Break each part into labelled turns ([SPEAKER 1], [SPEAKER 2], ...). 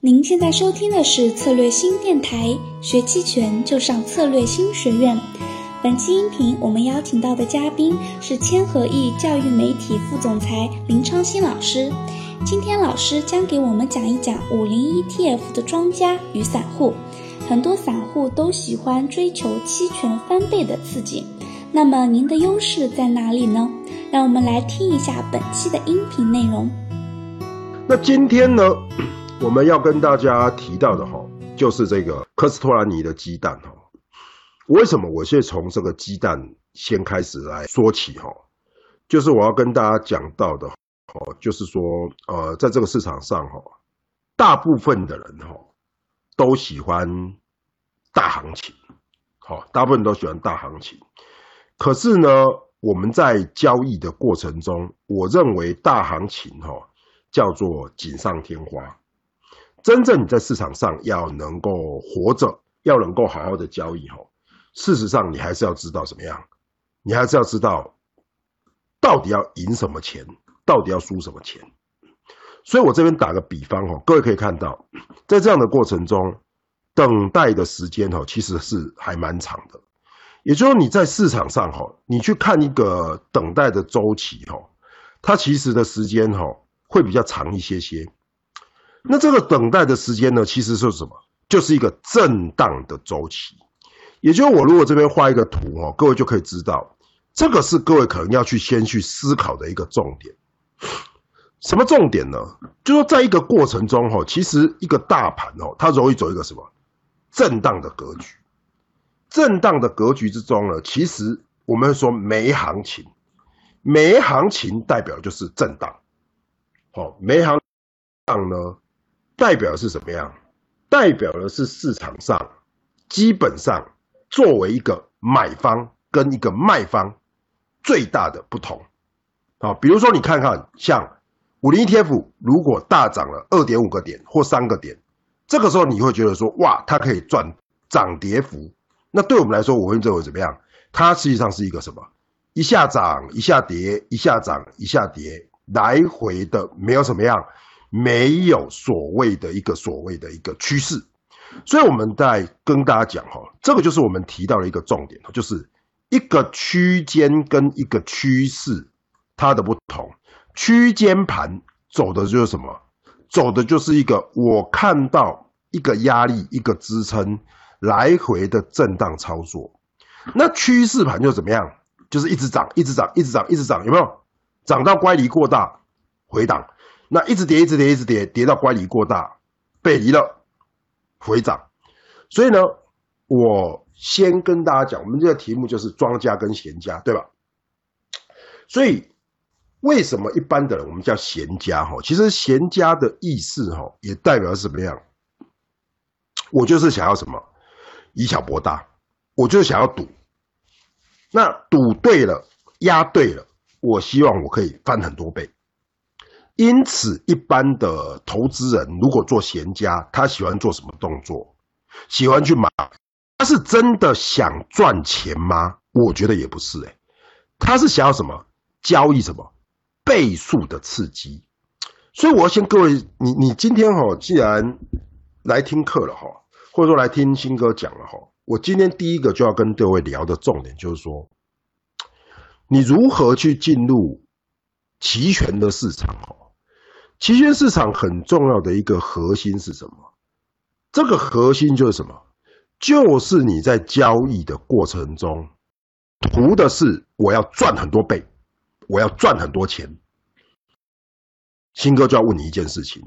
[SPEAKER 1] 您现在收听的是策略新电台，学期权就上策略新学院。本期音频我们邀请到的嘉宾是千和益教育媒体副总裁林昌新老师。今天老师将给我们讲一讲五零 ETF 的庄家与散户。很多散户都喜欢追求期权翻倍的刺激，那么您的优势在哪里呢？让我们来听一下本期的音频内容。
[SPEAKER 2] 那今天呢，我们要跟大家提到的哈，就是这个科斯托兰尼的鸡蛋哈。为什么我先从这个鸡蛋先开始来说起哈？就是我要跟大家讲到的哦，就是说呃，在这个市场上哈，大部分的人哈都喜欢大行情，好，大部分都喜欢大行情。可是呢，我们在交易的过程中，我认为大行情哈。叫做锦上添花。真正你在市场上要能够活着，要能够好好的交易吼，事实上你还是要知道怎么样，你还是要知道到底要赢什么钱，到底要输什么钱。所以我这边打个比方哈，各位可以看到，在这样的过程中，等待的时间哈其实是还蛮长的。也就是说你在市场上哈，你去看一个等待的周期哈，它其实的时间哈。会比较长一些些，那这个等待的时间呢，其实是什么？就是一个震荡的周期。也就是我如果这边画一个图哦，各位就可以知道，这个是各位可能要去先去思考的一个重点。什么重点呢？就说在一个过程中哈，其实一个大盘哦，它容易走一个什么震荡的格局。震荡的格局之中呢，其实我们说没行情，没行情代表就是震荡。好，没行情呢，代表是什么样？代表的是市场上基本上作为一个买方跟一个卖方最大的不同。好，比如说你看看，像五零 ETF 如果大涨了二点五个点或三个点，这个时候你会觉得说，哇，它可以赚涨跌幅。那对我们来说，我会认为怎么样？它实际上是一个什么？一下涨一下跌，一下涨一下跌。来回的没有什么样，没有所谓的一个所谓的一个趋势，所以我们在跟大家讲哈，这个就是我们提到的一个重点，就是一个区间跟一个趋势它的不同。区间盘走的就是什么？走的就是一个我看到一个压力一个支撑来回的震荡操作。那趋势盘就怎么样？就是一直涨，一直涨，一直涨，一直涨，有没有？涨到乖离过大，回档，那一直跌，一直跌，一直跌，跌到乖离过大，背离了，回涨。所以呢，我先跟大家讲，我们这个题目就是庄家跟闲家，对吧？所以为什么一般的人我们叫闲家？哈，其实闲家的意思哈，也代表什么样？我就是想要什么，以小博大，我就是想要赌。那赌对了，压对了。我希望我可以翻很多倍，因此一般的投资人如果做闲家，他喜欢做什么动作？喜欢去买，他是真的想赚钱吗？我觉得也不是，哎，他是想要什么？交易什么？倍数的刺激。所以我要先各位，你你今天哈，既然来听课了哈，或者说来听新哥讲了哈，我今天第一个就要跟各位聊的重点就是说。你如何去进入期权的市场？哦，期权市场很重要的一个核心是什么？这个核心就是什么？就是你在交易的过程中，图的是我要赚很多倍，我要赚很多钱。新哥就要问你一件事情：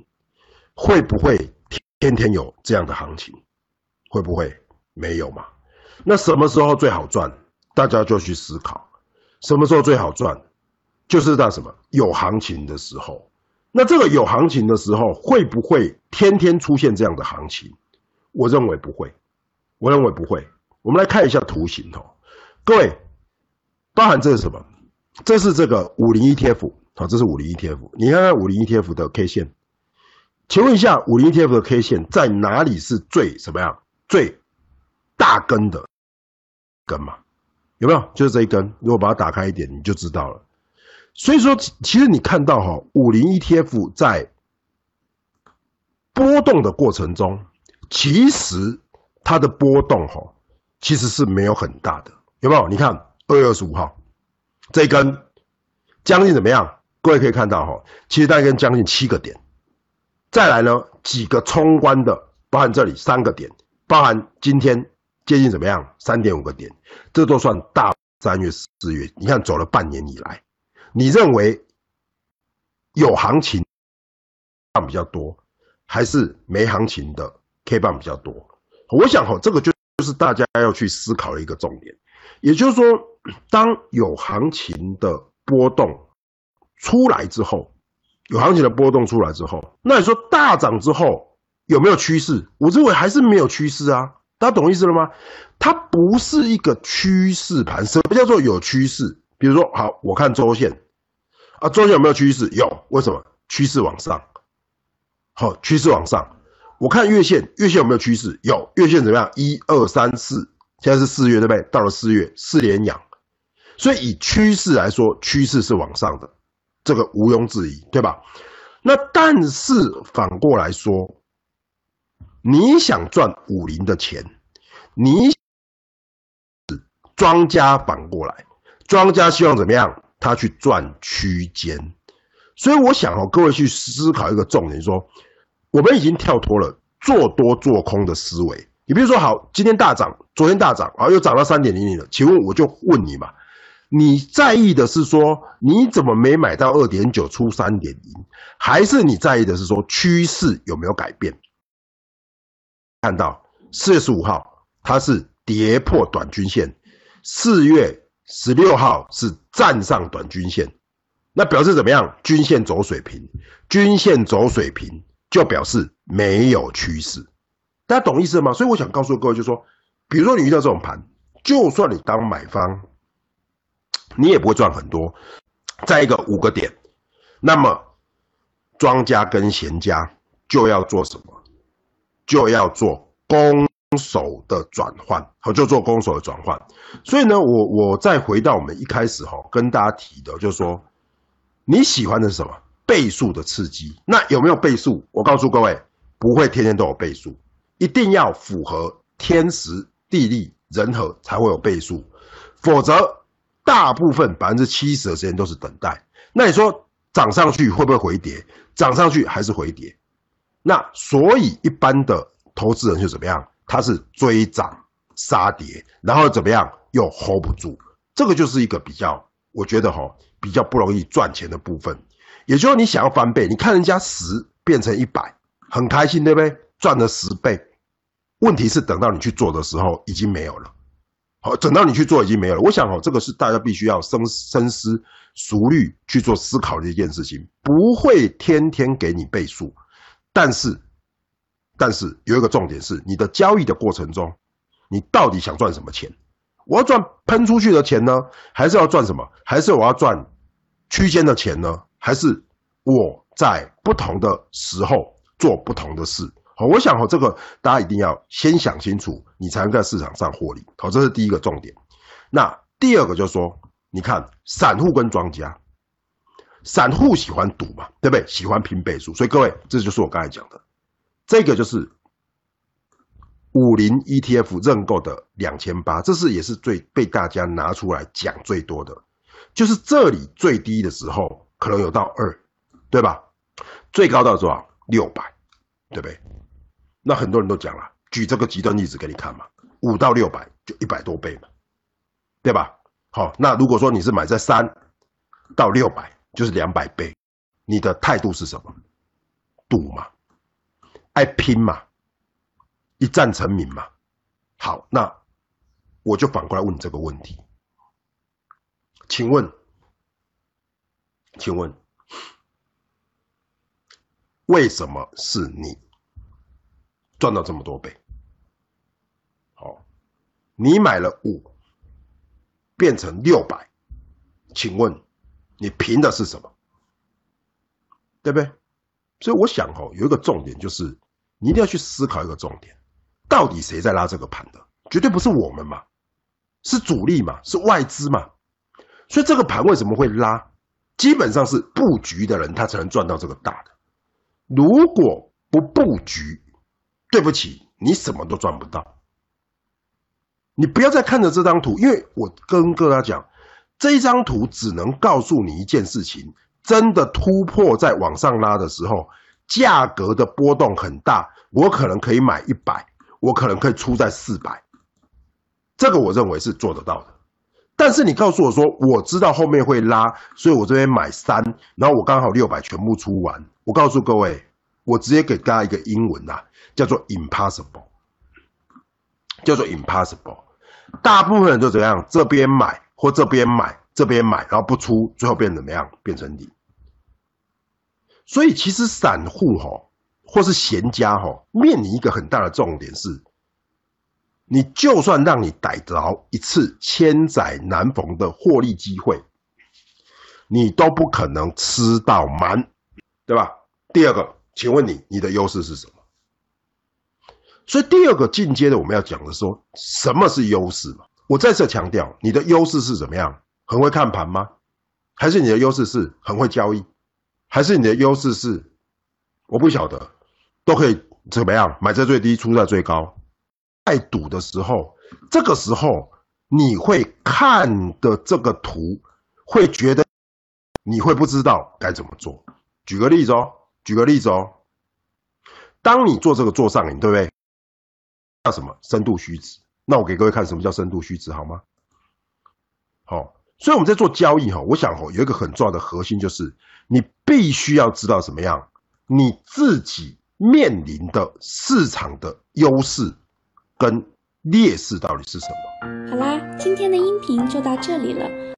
[SPEAKER 2] 会不会天天有这样的行情？会不会没有嘛？那什么时候最好赚？大家就去思考。什么时候最好赚？就是在什么有行情的时候。那这个有行情的时候，会不会天天出现这样的行情？我认为不会，我认为不会。我们来看一下图形哦，各位，包含这是什么？这是这个五零 ETF，好，这是五零 ETF。你看看五零 ETF 的 K 线，请问一下，五零 ETF 的 K 线在哪里是最什么样最大根的根嘛？有没有？就是这一根，如果把它打开一点，你就知道了。所以说，其实你看到哈，五零 ETF 在波动的过程中，其实它的波动哈，其实是没有很大的，有没有？你看二月二十五号这一根将近怎么样？各位可以看到哈，其实大概将近七个点。再来呢，几个冲关的，包含这里三个点，包含今天接近怎么样？三点五个点，这都算大。三月、四月，你看走了半年以来，你认为有行情棒比较多，还是没行情的 K 棒比较多？我想哈，这个就就是大家要去思考的一个重点。也就是说，当有行情的波动出来之后，有行情的波动出来之后，那你说大涨之后有没有趋势？我认为还是没有趋势啊。大家懂意思了吗？它不是一个趋势盘。什么叫做有趋势？比如说，好，我看周线啊，周线有没有趋势？有。为什么？趋势往上。好，趋势往上。我看月线，月线有没有趋势？有。月线怎么样？一二三四，现在是四月，对不对？到了四月，四连阳。所以以趋势来说，趋势是往上的，这个毋庸置疑，对吧？那但是反过来说。你想赚五零的钱，你庄家反过来，庄家希望怎么样？他去赚区间，所以我想哦，各位去思考一个重点，说我们已经跳脱了做多做空的思维。你比如说，好，今天大涨，昨天大涨，啊，又涨到三点零零了。请问我就问你嘛，你在意的是说你怎么没买到二点九出三点零，还是你在意的是说趋势有没有改变？看到四月十五号，它是跌破短均线；四月十六号是站上短均线，那表示怎么样？均线走水平，均线走水平就表示没有趋势。大家懂意思吗？所以我想告诉各位，就说，比如说你遇到这种盘，就算你当买方，你也不会赚很多。再一个五个点，那么庄家跟闲家就要做什么？就要做攻守的转换，好，就做攻守的转换。所以呢，我我再回到我们一开始哈，跟大家提的，就是说你喜欢的是什么倍数的刺激？那有没有倍数？我告诉各位，不会天天都有倍数，一定要符合天时地利人和才会有倍数，否则大部分百分之七十的时间都是等待。那你说涨上去会不会回跌？涨上去还是回跌？那所以一般的投资人就怎么样？他是追涨杀跌，然后怎么样又 hold 不住，这个就是一个比较，我觉得哈比较不容易赚钱的部分。也就是你想要翻倍，你看人家十变成一百，很开心，对不对？赚了十倍。问题是等到你去做的时候已经没有了。好，等到你去做已经没有了。我想哦，这个是大家必须要深深思熟虑去做思考的一件事情，不会天天给你倍数。但是，但是有一个重点是，你的交易的过程中，你到底想赚什么钱？我要赚喷出去的钱呢，还是要赚什么？还是我要赚区间的钱呢？还是我在不同的时候做不同的事？好，我想哈，这个大家一定要先想清楚，你才能在市场上获利。好，这是第一个重点。那第二个就是说，你看散户跟庄家。散户喜欢赌嘛，对不对？喜欢拼倍数，所以各位，这就是我刚才讲的，这个就是五零 ETF 认购的两千八，这是也是最被大家拿出来讲最多的，就是这里最低的时候可能有到二，对吧？最高到多少？六百，对不对？那很多人都讲了，举这个极端例子给你看嘛，五到六百就一百多倍嘛，对吧？好，那如果说你是买在三到六百。就是两百倍，你的态度是什么？赌嘛，爱拼嘛，一战成名嘛。好，那我就反过来问你这个问题，请问，请问，为什么是你赚到这么多倍？好，你买了五，变成六百，请问？你凭的是什么？对不对？所以我想哦，有一个重点就是，你一定要去思考一个重点：到底谁在拉这个盘的？绝对不是我们嘛，是主力嘛，是外资嘛。所以这个盘为什么会拉？基本上是布局的人他才能赚到这个大的。如果不布局，对不起，你什么都赚不到。你不要再看着这张图，因为我跟各位讲，这张图只能告诉你一件事情：真的突破在往上拉的时候，价格的波动很大，我可能可以买一百，我可能可以出在四百，这个我认为是做得到的。但是你告诉我说，我知道后面会拉，所以我这边买三，然后我刚好六百全部出完。我告诉各位，我直接给大家一个英文呐，叫做 impossible，叫做 impossible。大部分人都怎样？这边买或这边买，这边买，然后不出，最后变怎么样？变成你。所以其实散户哈，或是闲家哈，面临一个很大的重点是。你就算让你逮着一次千载难逢的获利机会，你都不可能吃到满，对吧？第二个，请问你你的优势是什么？所以第二个进阶的我们要讲的说，什么是优势嘛？我再次强调，你的优势是怎么样？很会看盘吗？还是你的优势是很会交易？还是你的优势是我不晓得，都可以怎么样？买在最低，出在最高。在赌的时候，这个时候你会看的这个图，会觉得你会不知道该怎么做。举个例子哦，举个例子哦，当你做这个做上瘾，对不对？叫什么深度虚值？那我给各位看什么叫深度虚值好吗？好，所以我们在做交易哈，我想哈有一个很重要的核心就是，你必须要知道怎么样，你自己面临的市场的优势。跟劣势到底是什么？
[SPEAKER 1] 好啦，今天的音频就到这里了。